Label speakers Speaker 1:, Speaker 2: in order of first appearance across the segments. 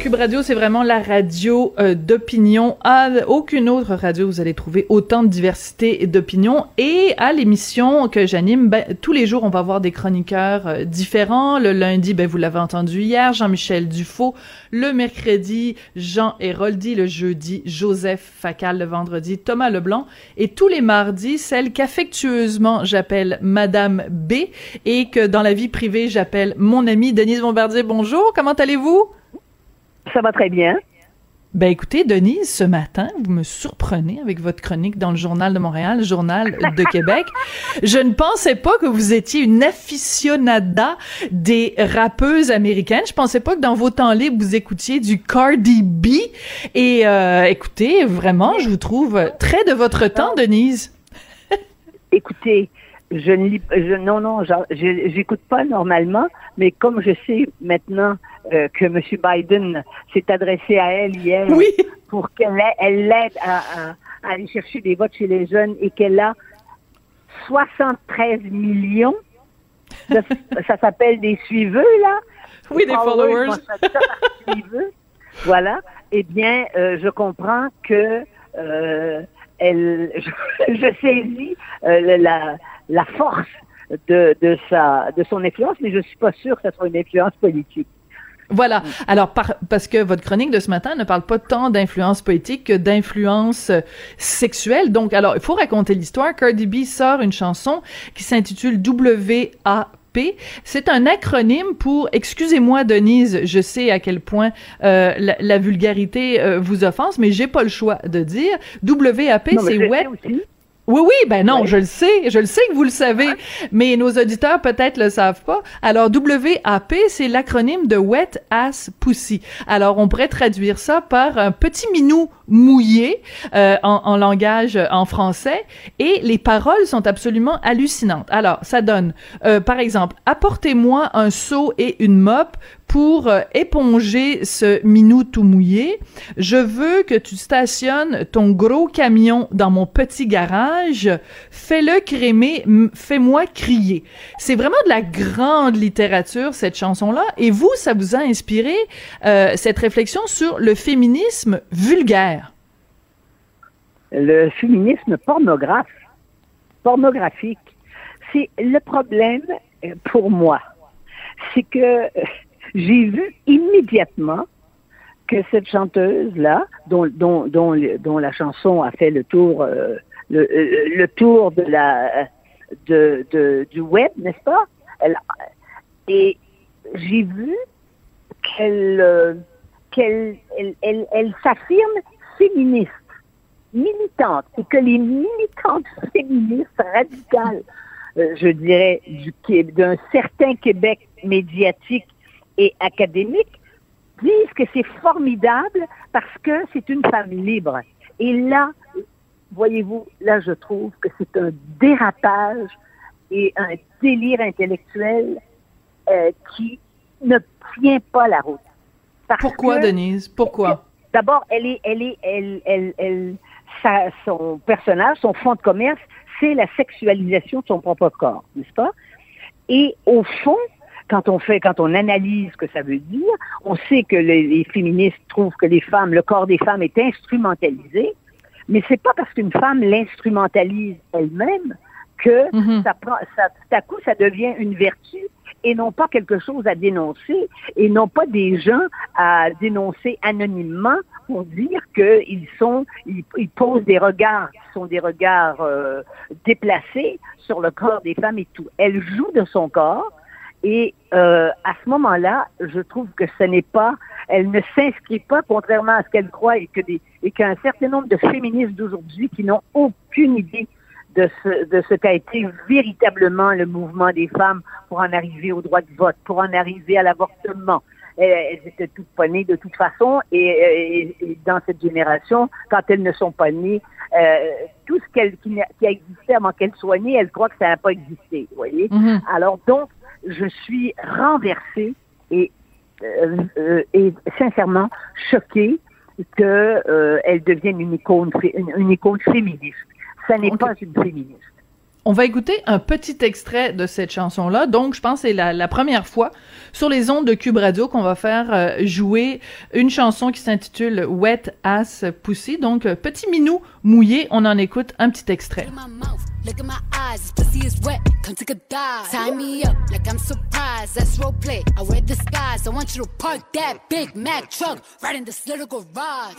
Speaker 1: Cube Radio, c'est vraiment la radio euh, d'opinion. À aucune autre radio, vous allez trouver autant de diversité d'opinion. Et à l'émission que j'anime, ben, tous les jours, on va avoir des chroniqueurs euh, différents. Le lundi, ben, vous l'avez entendu hier, Jean-Michel Dufault. Le mercredi, Jean Héroldi. Le jeudi, Joseph Facal. Le vendredi, Thomas Leblanc. Et tous les mardis, celle qu'affectueusement j'appelle Madame B et que dans la vie privée, j'appelle mon amie Denise Bombardier. Bonjour, comment allez-vous?
Speaker 2: Ça va très bien.
Speaker 1: Ben écoutez, Denise, ce matin, vous me surprenez avec votre chronique dans le Journal de Montréal, le Journal de Québec. Je ne pensais pas que vous étiez une aficionada des rappeuses américaines. Je pensais pas que dans vos temps libres, vous écoutiez du Cardi B. Et euh, écoutez, vraiment, je vous trouve très de votre temps, Denise.
Speaker 2: Écoutez, je ne lis, je, non, non, j'écoute pas normalement, mais comme je sais maintenant euh, que M. Biden s'est adressé à elle hier pour qu'elle elle l'aide à, à, aller chercher des votes chez les jeunes et qu'elle a 73 millions. ça s'appelle des suiveux, là.
Speaker 1: Oui, des followers.
Speaker 2: voilà. Eh bien, euh, je comprends que euh, elle, je, je saisis euh, la, la force de, de, sa, de son influence, mais je suis pas sûre que ce soit une influence politique.
Speaker 1: Voilà. Alors, parce que votre chronique de ce matin ne parle pas tant d'influence politique que d'influence euh, sexuelle. Donc, alors, il faut raconter l'histoire. Cardi B sort une chanson qui s'intitule WAP. C'est un acronyme pour, excusez-moi Denise, je sais à quel point euh, la, vulgarité euh, vous offense, mais j'ai pas le choix de dire. WAP, c'est Wet. Oui, oui, ben non, je le sais, je le sais que vous le savez, mais nos auditeurs peut-être le savent pas. Alors WAP, c'est l'acronyme de Wet Ass Pussy. Alors on pourrait traduire ça par un petit minou mouillé euh, en, en, langage en français, et les paroles sont absolument hallucinantes. Alors ça donne, euh, par exemple, apportez-moi un seau et une mop pour euh, éponger ce minou tout mouillé, je veux que tu stationnes ton gros camion dans mon petit garage. Fais-le crémer, fais-moi crier. C'est vraiment de la grande littérature, cette chanson-là. Et vous, ça vous a inspiré euh, cette réflexion sur le féminisme vulgaire.
Speaker 2: Le féminisme pornographe, pornographique. C'est le problème euh, pour moi. C'est que j'ai vu immédiatement que cette chanteuse-là, dont, dont, la chanson a fait le tour, euh, le, euh, le, tour de la, de, du web, n'est-ce pas? Et j'ai vu qu'elle, euh, qu'elle, elle, elle, elle s'affirme féministe, militante, et que les militantes féministes radicales, je dirais, d'un certain Québec médiatique et académiques disent que c'est formidable parce que c'est une femme libre. Et là, voyez-vous, là, je trouve que c'est un dérapage et un délire intellectuel euh, qui ne tient pas la route.
Speaker 1: Pourquoi, Denise? Pourquoi?
Speaker 2: D'abord, elle est, elle est, elle, elle, elle, son personnage, son fond de commerce, c'est la sexualisation de son propre corps, n'est-ce pas? Et au fond, quand on fait, quand on analyse ce que ça veut dire, on sait que les, féministes trouvent que les femmes, le corps des femmes est instrumentalisé, mais c'est pas parce qu'une femme l'instrumentalise elle-même que mhm. ça prend, ça, tout à coup, ça devient une vertu et non pas quelque chose à dénoncer et non pas des gens à dénoncer anonymement pour dire qu'ils sont, ils, posent des regards qui sont des regards euh, déplacés sur le corps des femmes et tout. Elle joue de son corps, et euh, à ce moment-là, je trouve que ce n'est pas, elle ne s'inscrit pas, contrairement à ce qu'elle croit, et que des, et qu'un certain nombre de féministes d'aujourd'hui qui n'ont aucune idée de ce, de ce qu'a été véritablement le mouvement des femmes pour en arriver au droit de vote, pour en arriver à l'avortement. Elles étaient toutes pas nées de toute façon, et, et, dans cette génération, quand elles ne sont pas nées, euh, tout ce qu'elle, qui, qui, a existé avant qu'elles soient nées, elles croient que ça n'a pas existé, vous voyez. Mm-hmm. Alors donc, je suis renversée et, euh, euh, et sincèrement choquée qu'elle euh, devienne une icône, une, icône féministe. Ça n'est pas une féministe.
Speaker 1: On va écouter un petit extrait de cette chanson-là. Donc, je pense que c'est la, première fois sur les ondes de Cube Radio qu'on va faire euh, jouer une chanson qui s'intitule Wet Ass Pussy. Donc, euh, petit minou mouillé, on en écoute un petit extrait. Come take a dive. Me up like I'm surprised, that's. I I want you to park that Big truck right in this little garage.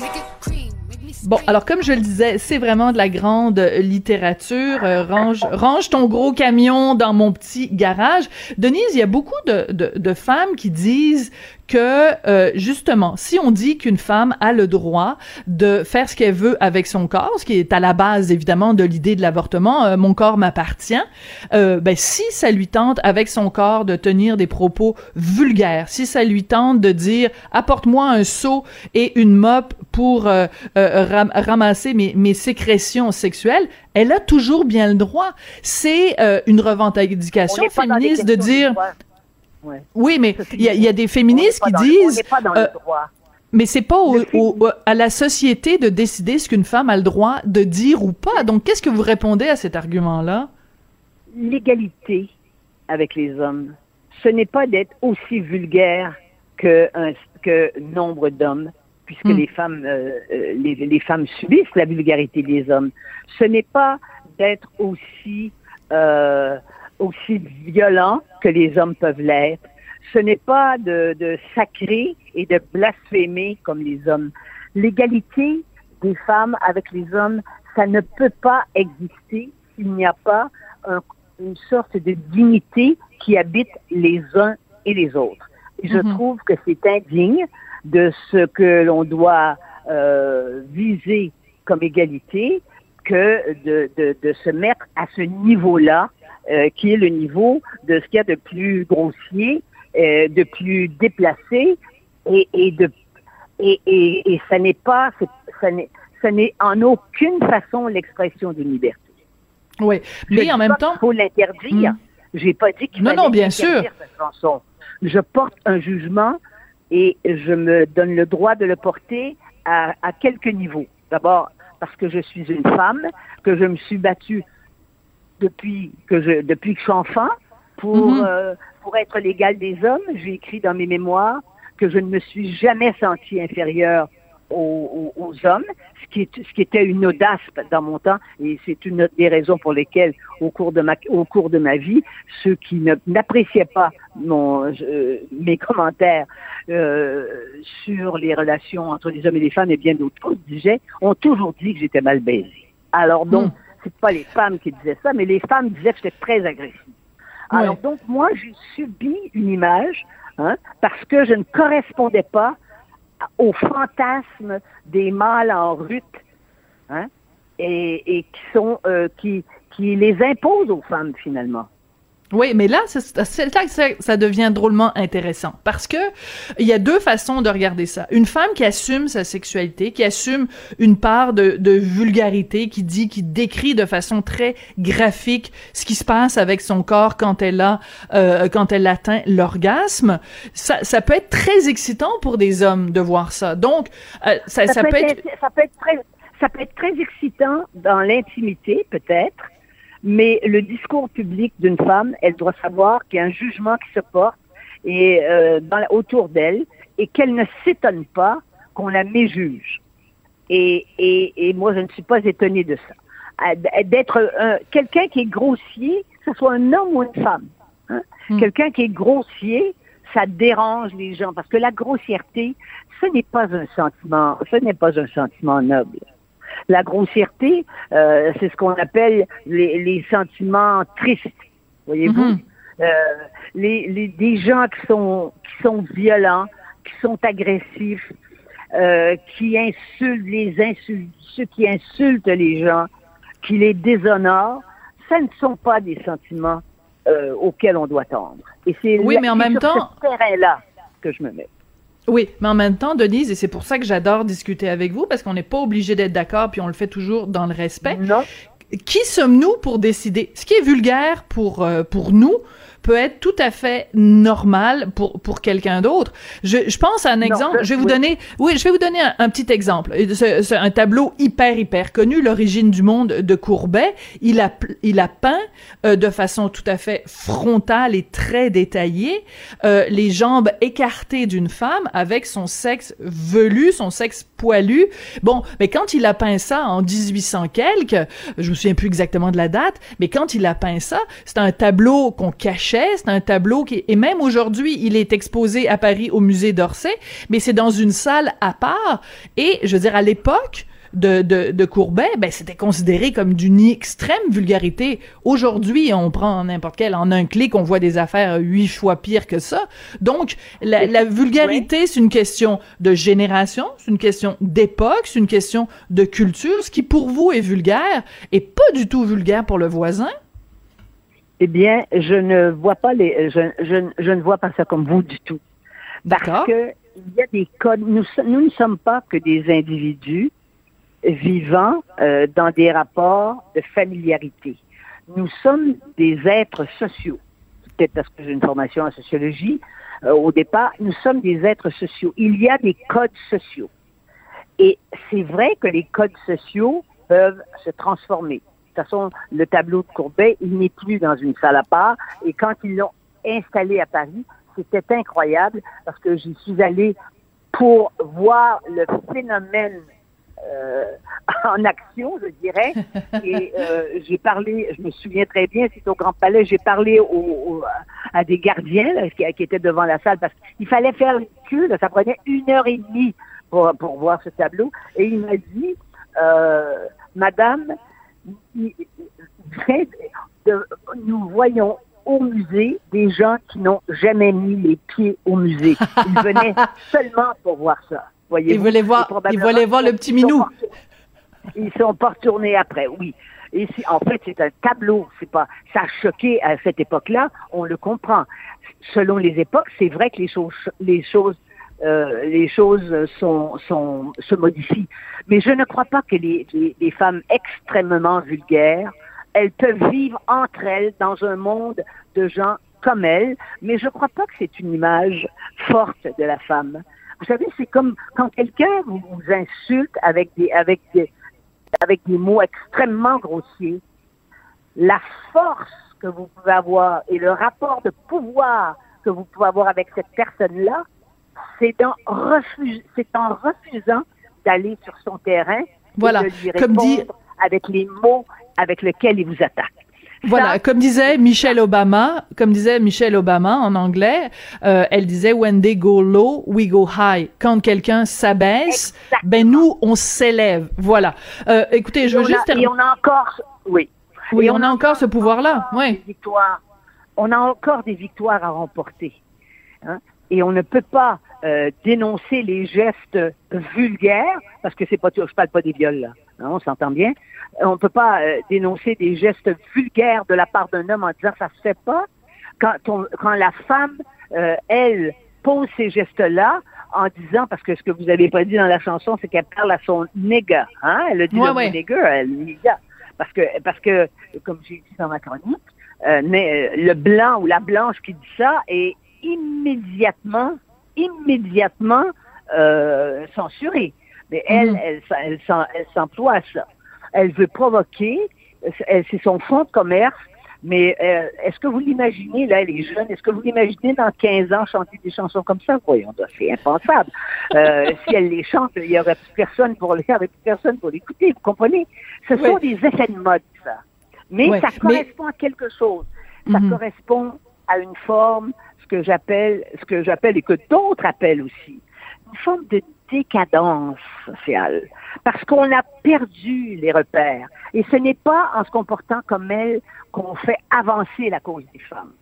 Speaker 1: Bon, alors comme je le disais, c'est vraiment de la grande littérature. Euh, range, range ton gros camion dans mon petit garage. Denise, il y a beaucoup de, de, de femmes qui disent que euh, justement, si on dit qu'une femme a le droit de faire ce qu'elle veut avec son corps, ce qui est à la base évidemment de l'idée de l'avortement, euh, mon corps m'appartient, euh, ben si ça lui tente avec son corps de tenir des propos vulgaires, si ça lui tente de dire apporte-moi un seau et une mop pour ramasser mes, mes sécrétions sexuelles, elle a toujours bien le droit. C'est une revendication féministe de dire oui, mais il y, a des féministes qui disent. Euh, mais c'est pas à la société de décider ce qu'une femme a le droit de dire ou pas. Donc, qu'est-ce que vous répondez à cet argument-là?
Speaker 2: L'égalité avec les hommes, ce n'est pas d'être aussi vulgaire que, un, que nombre d'hommes, puisque hmm. les femmes, euh, euh, les, les, femmes subissent la vulgarité des hommes. Ce n'est pas d'être aussi euh, aussi violent que les hommes peuvent l'être. Ce n'est pas de, de sacrer et de blasphémer comme les hommes. L'égalité des femmes avec les hommes, ça ne peut pas exister s'il n'y a pas une sorte de dignité qui habite les uns et les autres. Et je mhm. trouve que c'est indigne de ce que l'on doit euh, viser comme égalité que de, de, de se mettre à ce niveau-là euh, qui est le niveau de ce qu'il y a de plus grossier, euh, de plus déplacé, et, et de et, et, et ça n'est pas, ça n'est, ça n'est en aucune façon l'expression d'une liberté.
Speaker 1: Oui, mais en même temps,
Speaker 2: il faut l'interdire. Hmm. J'ai pas dit qu'il
Speaker 1: non, non, bien sûr.
Speaker 2: cette chanson. Je porte un jugement et je me donne le droit de le porter à, à quelques niveaux. D'abord, parce que je suis une femme, que je me suis battue depuis que je depuis que je suis enfant pour mhm. euh, pour être l'égal des hommes. J'ai écrit dans mes mémoires que je ne me suis jamais senti inférieure aux, aux, hommes, ce qui, est, ce qui était une audace dans mon temps, et c'est une des raisons pour lesquelles, au cours de ma, au cours de ma vie, ceux qui n'appréciaient pas mon, euh, mes commentaires euh, sur les relations entre les hommes et les femmes et bien d'autres disaient, ont toujours dit que j'étais mal baisée. Alors donc, hmm c'est pas les femmes qui disaient ça, mais les femmes disaient que j'étais très agressive. Alors donc moi, j'ai subi une image hein, parce que je ne correspondais pas au fantasme des mâles en rut, hein, et, et qui sont euh, qui qui les imposent aux femmes finalement.
Speaker 1: Oui, mais là, c'est là que ça, devient drôlement intéressant parce que il y a deux façons de regarder ça. Une femme qui assume sa sexualité, qui assume une part de, de vulgarité, qui dit, qui décrit de façon très graphique ce qui se passe avec son corps quand elle a, euh, quand elle atteint l'orgasme. Ça, ça peut être très excitant pour des hommes de voir ça. Donc, euh, ça, ça, peut, être,
Speaker 2: ça peut être très, ça peut être très excitant dans l'intimité, peut-être mais le discours public d'une femme, elle doit savoir qu'il y a un jugement qui se porte et euh, dans, autour d'elle et qu'elle ne s'étonne pas qu'on la méjuge. Et, et, et moi, je ne suis pas étonnée de ça. D'être quelqu'un qui est grossier, que ce soit un homme ou une femme. Hein? Hmm. Quelqu'un qui est grossier, ça dérange les gens parce que la grossièreté, ce n'est pas un sentiment, ce n'est pas un sentiment noble. La grossièreté, euh, c'est ce qu'on appelle les, sentiments tristes. Voyez-vous, mhm. euh, les, les, des gens qui sont qui sont violents, qui sont agressifs, euh, qui insultent les insultes, ceux qui insultent les gens, qui les déshonorent, ça ne sont pas des sentiments auxquels on doit tendre.
Speaker 1: Et c'est oui, mais en même temps,
Speaker 2: ce terrain-là que je me mets.
Speaker 1: Oui, mais en même temps, Denise, et c'est pour ça que j'adore discuter avec vous, parce qu'on n'est pas obligé d'être d'accord, puis on le fait toujours dans le respect.
Speaker 2: Non.
Speaker 1: qui sommes-nous pour décider? Ce qui est vulgaire pour, euh, pour nous peut être tout à fait normal pour, pour quelqu'un d'autre. Je, je pense à un exemple. je, vais vous donner, oui, je vais vous donner un, petit exemple. C'est un tableau hyper, hyper connu, L'origine du monde de Courbet. Il a, il a peint euh, de façon tout à fait frontale et très détaillée euh, les jambes écartées d'une femme avec son sexe velu, son sexe Bon, mais quand il a peint ça en 1800 quelques, je me souviens plus exactement de la date, mais quand il a peint ça, c'est un tableau qu'on cachait, c'est un tableau qui, et même aujourd'hui, il est exposé à Paris au musée d'Orsay, mais c'est dans une salle à part. Et, je veux dire, à l'époque, de, de, de Courbet, ben, c'était considéré comme d'une extrême vulgarité. Aujourd'hui, on prend n'importe quel, en un clic, on voit des affaires huit fois pires que ça. Donc, la, la vulgarité, c'est une question de génération, c'est une question d'époque, c'est une question de culture. Ce qui, pour vous, est vulgaire, est pas du tout vulgaire pour le voisin.
Speaker 2: Eh bien, je ne vois pas les, je, je, je ne vois pas ça comme vous du tout. Parce que il y a des codes. Nous, nous ne sommes pas que des individus vivant euh, dans des rapports de familiarité. Nous sommes des êtres sociaux. Peut-être parce que j'ai une formation en sociologie. Euh, au départ, nous sommes des êtres sociaux. Il y a des codes sociaux. Et c'est vrai que les codes sociaux peuvent se transformer. De toute façon, le tableau de Courbet, il n'est plus dans une salle à part. Et quand ils l'ont installé à Paris, c'était incroyable parce que j'y suis allée pour voir le phénomène en action, je dirais. Et euh, j'ai parlé, je me souviens très bien, c'est au Grand Palais, j'ai parlé au, à des gardiens qui, étaient devant la salle parce qu'il fallait faire le cul, ça prenait une heure et demie pour, pour voir ce tableau. Et il m'a dit, euh, Madame, nous voyons au musée des gens qui n'ont jamais mis les pieds au musée. Ils venaient seulement pour voir ça.
Speaker 1: Ils voulaient voir, ils voulaient voir le petit minou.
Speaker 2: Ils sont pas retournés après, oui. Et en fait, c'est un tableau. C'est pas, ça a choqué à cette époque-là. On le comprend. Selon les époques, c'est vrai que les choses, les choses, euh, les choses sont, sont, se modifient. Mais je ne crois pas que les, les, les femmes extrêmement vulgaires, elles peuvent vivre entre elles dans un monde de gens comme elles. Mais je ne crois pas que c'est une image forte de la femme. Vous savez, c'est comme quand quelqu'un vous, insulte avec des, avec des, avec des mots extrêmement grossiers. La force que vous pouvez avoir et le rapport de pouvoir que vous pouvez avoir avec cette personne-là, c'est en, refusant d'aller sur son terrain
Speaker 1: voilà.
Speaker 2: de lui répondre Comme dit... avec les mots avec lesquels il vous attaque.
Speaker 1: Voilà, comme disait Michelle Obama, comme disait Michelle Obama en anglais, euh, elle disait when they go low, we go high. Quand quelqu'un s'abaisse, ben nous on s'élève. Voilà. Euh, écoutez, je veux juste
Speaker 2: et on a encore, oui.
Speaker 1: Oui, on, a encore ce pouvoir-là. Oui.
Speaker 2: On a encore des victoires à remporter. Hein? Et on ne peut pas euh, dénoncer les gestes vulgaires parce que c'est pas, je parle pas des viols là. Hein, on s'entend bien on ne peut pas euh, dénoncer des gestes vulgaires de la part d'un homme en disant ça se fait pas. Quand, quand la femme, euh, elle, pose ces gestes-là en disant, parce que ce que vous avez pas dit dans la chanson, c'est qu'elle parle à son nigga, hein? Elle a dit le nigga, elle nigga. Parce que, parce que, comme j'ai dit dans ma chronique, euh, mais, le blanc ou la blanche qui dit ça est immédiatement, immédiatement euh, censuré. Mais elle, mm-hmm. elle, elle, elle s'emploie à ça elle veut provoquer, c'est son fonds de commerce, mais euh, est-ce que vous l'imaginez, là, les jeunes, est-ce que vous l'imaginez dans 15 ans chanter des chansons comme ça? Voyons, c'est impensable. Euh, si elle les chante, il n'y aurait plus personne pour les, plus personne pour l'écouter, vous comprenez? Ce sont des effets de mode, ça. Mais ça correspond à quelque chose. Ça mhm. correspond à une forme, ce que j'appelle, ce que j'appelle et que d'autres appellent aussi, une forme de décadence sociale, parce qu'on a perdu les repères. Et ce n'est pas en se comportant comme elle qu'on fait avancer la cause des femmes.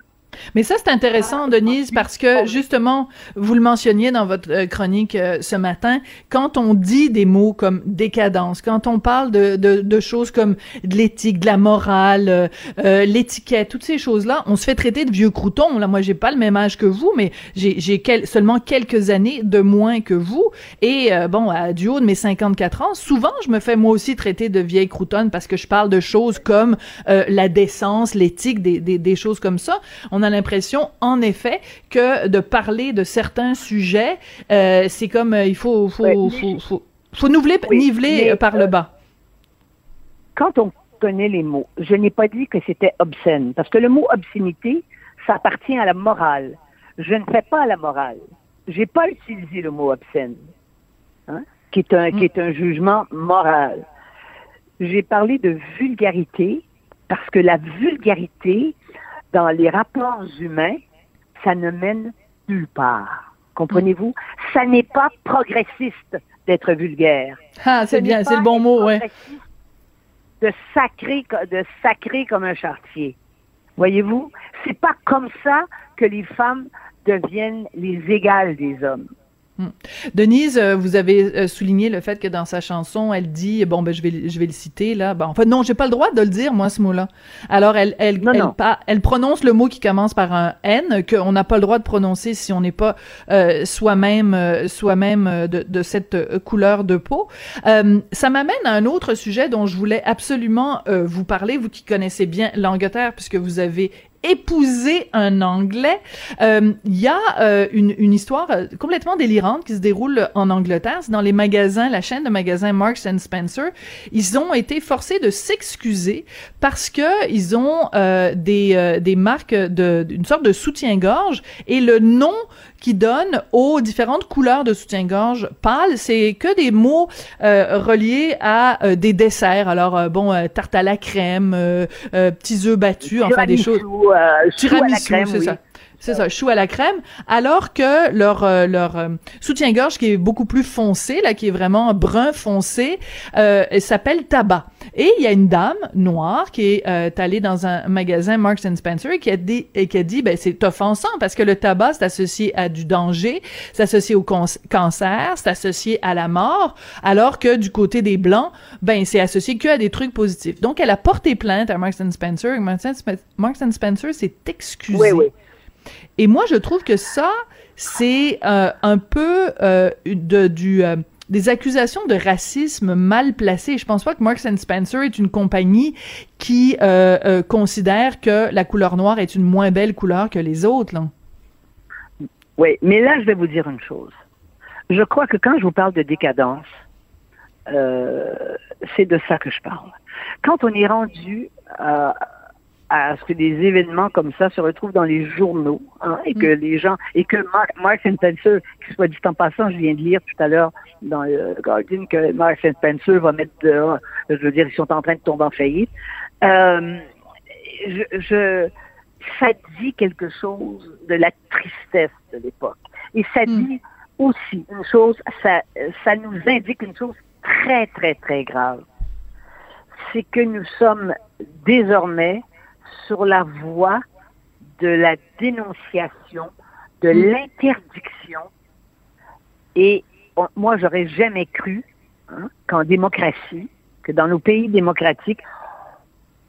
Speaker 1: Mais ça, c'est intéressant, Denise, parce que justement, vous le mentionniez dans votre euh, chronique euh, ce matin, quand on dit des mots comme décadence, quand on parle de, de, de choses comme de l'éthique, de la morale, euh, l'étiquette, toutes ces choses-là, on se fait traiter de vieux croutons. Là, moi, j'ai pas le même âge que vous, mais j'ai quel, seulement quelques années de moins que vous. Et bon, à, du haut de mes 54 ans, souvent, je me fais moi aussi traiter de vieille croutonne parce que je parle de choses comme la décence, l'éthique, des, des, des choses comme ça. On a l'impression, en effet, que de parler de certains sujets, euh, c'est comme euh, il faut, faut, faut, faut, niveler, par le bas.
Speaker 2: Quand on connaît les mots, je n'ai pas dit que c'était obscène, parce que le mot obscénité, ça appartient à la morale. Je ne fais pas la morale. J'ai pas utilisé le mot obscène, hein, qui est un qui est un jugement moral. J'ai parlé de vulgarité parce que la vulgarité, dans les rapports humains, ça ne mène nulle part. Comprenez-vous? Ça n'est pas progressiste d'être vulgaire.
Speaker 1: Ah, c'est bien, c'est le bon mot, ouais.
Speaker 2: De sacrer, de sacrer comme un chartier. Voyez-vous? C'est pas comme ça que les femmes deviennent les égales des hommes.
Speaker 1: Hmm. Denise, euh, vous avez euh, souligné le fait que dans sa chanson, elle dit bon ben je vais je vais le citer là. Ben, en fait non, j'ai pas le droit de le dire moi ce mot-là. Alors elle elle elle, prononce le mot qui commence par un N qu'on n'a pas le droit de prononcer si on n'est pas euh, soi-même soi-même de, de cette couleur de peau. ça m'amène à un autre sujet dont je voulais absolument vous parler, vous qui connaissez bien l'Angleterre puisque vous avez épouser un Anglais. Il euh, y a euh, une, une, histoire euh, complètement délirante qui se déroule en Angleterre. C'est dans les magasins, la chaîne de magasins Marks and Spencer. Ils ont été forcés de s'excuser parce que ils ont des, des marques de d'une sorte de soutien-gorge et le nom qui donne aux différentes couleurs de soutien-gorge pâle, c'est que des mots euh, reliés à euh, des desserts. Alors euh, bon, tarte à la crème, petits œufs battus, enfin des choses.
Speaker 2: Tiramisu, c'est ça.
Speaker 1: C'est ça, chou à la crème, alors que leur euh, leur euh, soutien-gorge qui est beaucoup plus foncé, là, qui est vraiment brun foncé, euh, s'appelle tabac. Et il y a une dame noire qui est euh, allée dans un magasin Marks and Spencer et qui a dit et qui a dit ben c'est offensant parce que le tabac c'est associé à du danger, c'est associé au cancer, c'est associé à la mort, alors que du côté des blancs, ben c'est associé que à des trucs positifs. Donc elle a porté plainte à Marks and Spencer. Marks and Spencer s'est excusé.
Speaker 2: Oui, oui.
Speaker 1: Et moi, je trouve que ça, c'est euh, un peu euh, de, euh, des accusations de racisme mal placées. Je pense pas que Marks Spencer est une compagnie qui considère que la couleur noire est une moins belle couleur que les autres.
Speaker 2: Oui, mais là, je vais vous dire une chose. Je crois que quand je vous parle de décadence, c'est de ça que je parle. Quand on est rendu à ce que des événements comme ça se retrouvent dans les journaux hein, et que mm. les gens et que Mark, Mark Spencer, qui soit dit en passant, je viens de lire tout à l'heure dans le Guardian que Mark Spencer va mettre dehors, je veux dire, ils sont en train de tomber en faillite. Euh, je, je, ça dit quelque chose de la tristesse de l'époque. Et ça mm. dit aussi une chose, ça, ça nous indique une chose très, très, très grave. C'est que nous sommes désormais sur la voie de la dénonciation, de mm. l'interdiction. Et moi, j'aurais jamais cru hein, qu'en démocratie, que dans nos pays démocratiques,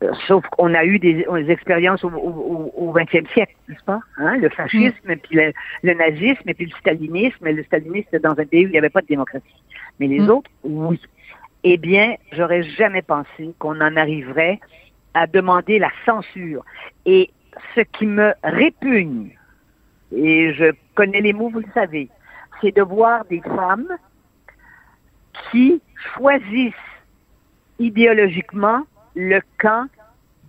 Speaker 2: euh, sauf qu'on a eu des, expériences au, 20e siècle, n'est-ce pas? Hein, le fascisme, mm. puis le, nazisme, et puis le stalinisme. Le stalinisme, dans un pays où il n'y avait pas de démocratie. Mais les mm. autres, oui. Eh bien, j'aurais jamais pensé qu'on en arriverait à demander la censure. Et ce qui me répugne, et je connais les mots, vous le savez, c'est de voir des femmes qui choisissent idéologiquement le camp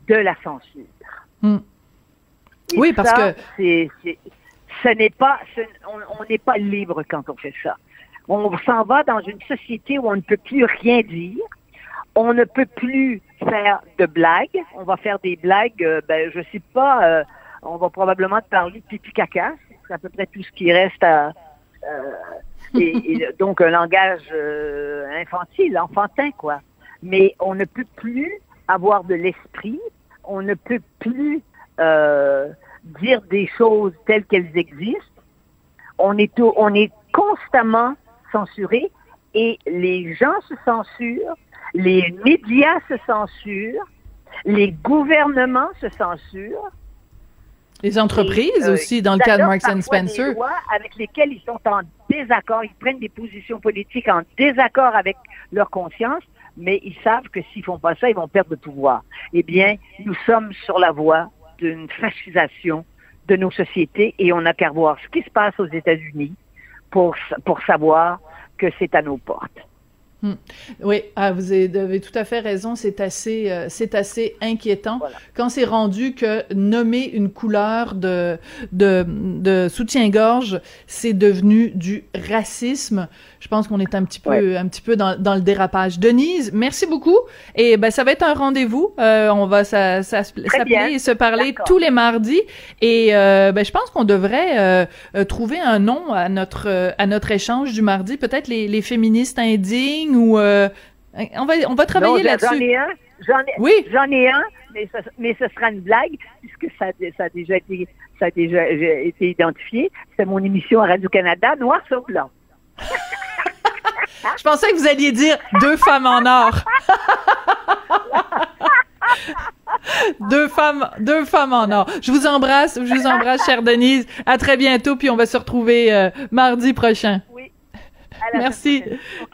Speaker 2: de la censure.
Speaker 1: Hmm. Oui, parce que
Speaker 2: c'est, ce n'est pas, on n'est pas libre quand on fait ça. On s'en va dans une société où on ne peut plus rien dire, on ne peut plus faire de blagues. On va faire des blagues, euh, ben, je sais pas, euh, on va probablement parler de pipi caca. C'est à peu près tout ce qui reste à, euh, et, donc un langage infantile, enfantin, quoi. Mais on ne peut plus avoir de l'esprit, on ne peut plus dire des choses telles qu'elles existent. On est, on est constamment censuré et les gens se censurent, les médias se censurent, les gouvernements se censurent.
Speaker 1: Les entreprises euh, aussi, dans le cas de Marks and Spencer.
Speaker 2: Des lois avec lesquelles ils sont en désaccord, ils prennent des positions politiques en désaccord avec leur conscience, mais ils savent que s'ils font pas ça, ils vont perdre le pouvoir. Eh bien, nous sommes sur la voie d'une fascisation de nos sociétés et on n'a qu'à voir ce qui se passe aux États-Unis pour, pour savoir que c'est à nos portes.
Speaker 1: Hmm. Oui, ah, vous avez tout à fait raison. C'est assez, euh, c'est assez inquiétant quand c'est rendu que nommer une couleur de de, de soutien-gorge, c'est devenu du racisme. Je pense qu'on est un petit peu, un petit peu dans, dans, le dérapage. Denise, merci beaucoup. Et ben ça va être un rendez-vous. Euh, on va s'appeler et se parler tous les mardis. Et euh, ben je pense qu'on devrait trouver un nom à notre à notre échange du mardi. Peut-être les, les féministes indignes ou euh, on va on va travailler là-dessus.
Speaker 2: J'en ai un. J'en ai, oui. J'en ai un, mais ce, mais ce sera une blague puisque ça, ça a déjà été ça a déjà été identifié. C'est mon émission à Radio Canada, Noir sur blanc.
Speaker 1: Je pensais que vous alliez dire deux femmes en or. deux femmes, deux femmes en or. Je vous embrasse, je vous embrasse, chère Denise. À très bientôt, puis on va se retrouver euh, mardi prochain. Merci.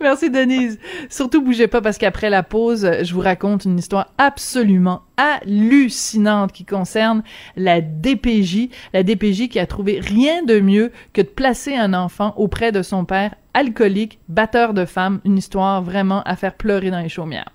Speaker 1: Merci, Denise. Surtout, bougez pas parce qu'après la pause, je vous raconte une histoire absolument hallucinante qui concerne la DPJ. La DPJ qui a trouvé rien de mieux que de placer un enfant auprès de son père alcoolique, batteur de femmes. Une histoire vraiment à faire pleurer dans les chaumières.